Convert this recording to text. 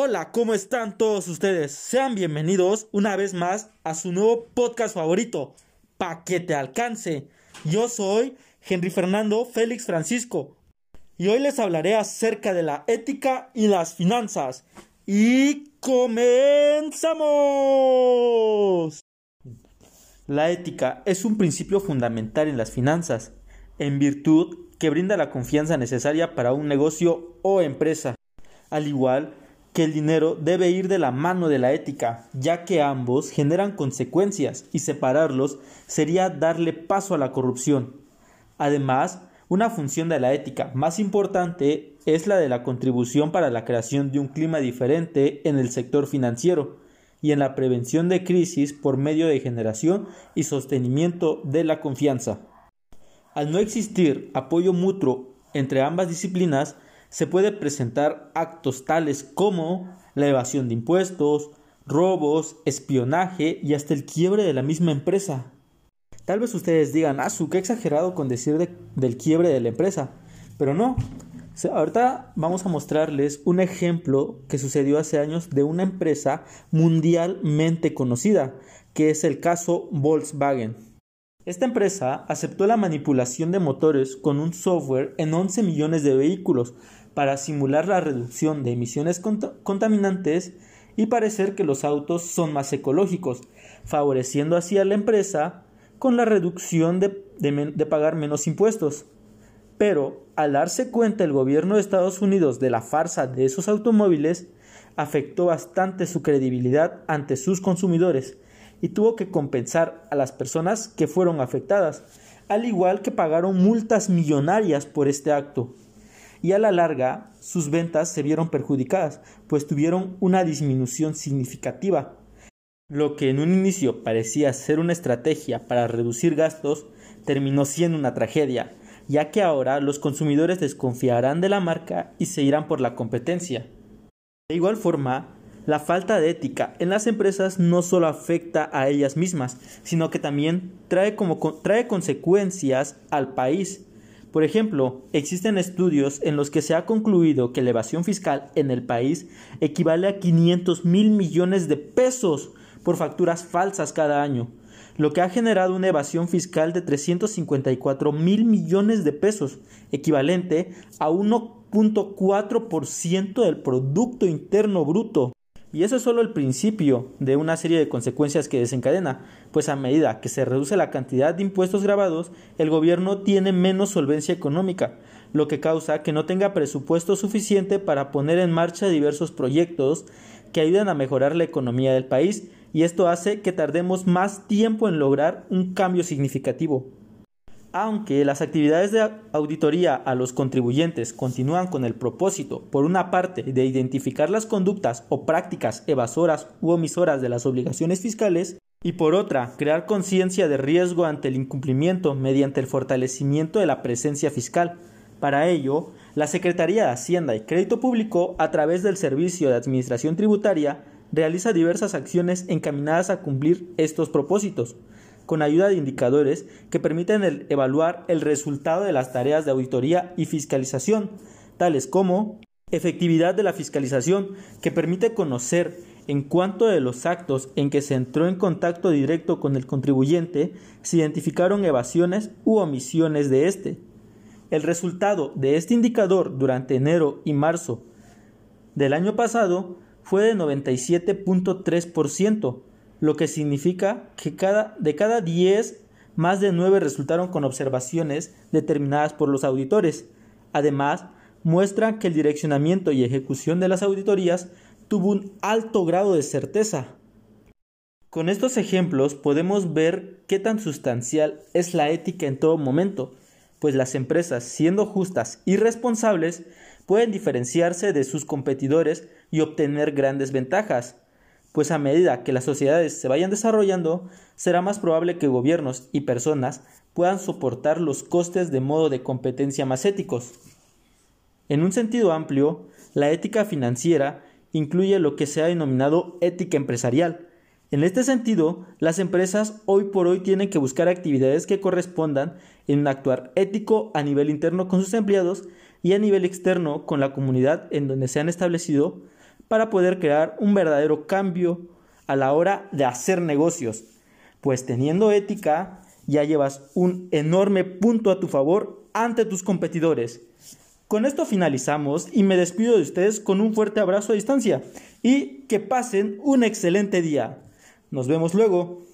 Hola, ¿cómo están todos ustedes? Sean bienvenidos una vez más a su nuevo podcast favorito, Pa' que te alcance. Yo soy Henry Fernando Félix Francisco y hoy les hablaré acerca de la ética y las finanzas. Y comenzamos. La ética es un principio fundamental en las finanzas, en virtud que brinda la confianza necesaria para un negocio o empresa. Al igual que el dinero debe ir de la mano de la ética, ya que ambos generan consecuencias y separarlos sería darle paso a la corrupción. Además, una función de la ética más importante es la de la contribución para la creación de un clima diferente en el sector financiero y en la prevención de crisis por medio de generación y sostenimiento de la confianza. Al no existir apoyo mutuo entre ambas disciplinas, se puede presentar actos tales como la evasión de impuestos, robos, espionaje y hasta el quiebre de la misma empresa. Tal vez ustedes digan, ah, su qué exagerado con decir del quiebre de la empresa. Pero no. Ahorita vamos a mostrarles un ejemplo que sucedió hace años de una empresa mundialmente conocida, que es el caso Volkswagen. Esta empresa aceptó la manipulación de motores con un software en 11 millones de vehículos para simular la reducción de emisiones contaminantes y parecer que los autos son más ecológicos, favoreciendo así a la empresa con la reducción de, pagar menos impuestos. Pero al darse cuenta el gobierno de Estados Unidos de la farsa de esos automóviles, afectó bastante su credibilidad ante sus consumidores, y tuvo que compensar a las personas que fueron afectadas, al igual que pagaron multas millonarias por este acto. Y a la larga, sus ventas se vieron perjudicadas, pues tuvieron una disminución significativa. Lo que en un inicio parecía ser una estrategia para reducir gastos, terminó siendo una tragedia, ya que ahora los consumidores desconfiarán de la marca y se irán por la competencia. De igual forma, la falta de ética en las empresas no solo afecta a ellas mismas, sino que también trae, como, trae consecuencias al país. Por ejemplo, existen estudios en los que se ha concluido que la evasión fiscal en el país equivale a 500 mil millones de pesos por facturas falsas cada año, lo que ha generado una evasión fiscal de 354 mil millones de pesos, equivalente a 1.4% del Producto Interno Bruto. Y eso es solo el principio de una serie de consecuencias que desencadena, pues a medida que se reduce la cantidad de impuestos grabados, el gobierno tiene menos solvencia económica, lo que causa que no tenga presupuesto suficiente para poner en marcha diversos proyectos que ayudan a mejorar la economía del país, y esto hace que tardemos más tiempo en lograr un cambio significativo. Aunque las actividades de auditoría a los contribuyentes continúan con el propósito, por una parte, de identificar las conductas o prácticas evasoras u omisoras de las obligaciones fiscales, y por otra, crear conciencia de riesgo ante el incumplimiento mediante el fortalecimiento de la presencia fiscal. Para ello, la Secretaría de Hacienda y Crédito Público, a través del Servicio de Administración Tributaria, realiza diversas acciones encaminadas a cumplir estos propósitos con ayuda de indicadores que permiten evaluar el resultado de las tareas de auditoría y fiscalización, tales como efectividad de la fiscalización, que permite conocer en cuánto de los actos en que se entró en contacto directo con el contribuyente se identificaron evasiones u omisiones de éste. El resultado de este indicador durante enero y marzo del año pasado fue de 97.3%, lo que significa que cada, de cada 10, más de 9 resultaron con observaciones determinadas por los auditores. Además, muestra que el direccionamiento y ejecución de las auditorías tuvo un alto grado de certeza. Con estos ejemplos podemos ver qué tan sustancial es la ética en todo momento, pues las empresas, siendo justas y responsables, pueden diferenciarse de sus competidores y obtener grandes ventajas pues a medida que las sociedades se vayan desarrollando, será más probable que gobiernos y personas puedan soportar los costes de modo de competencia más éticos. En un sentido amplio, la ética financiera incluye lo que se ha denominado ética empresarial. En este sentido, las empresas hoy por hoy tienen que buscar actividades que correspondan en un actuar ético a nivel interno con sus empleados y a nivel externo con la comunidad en donde se han establecido para poder crear un verdadero cambio a la hora de hacer negocios. Pues teniendo ética, ya llevas un enorme punto a tu favor ante tus competidores. Con esto finalizamos y me despido de ustedes con un fuerte abrazo a distancia y que pasen un excelente día. Nos vemos luego.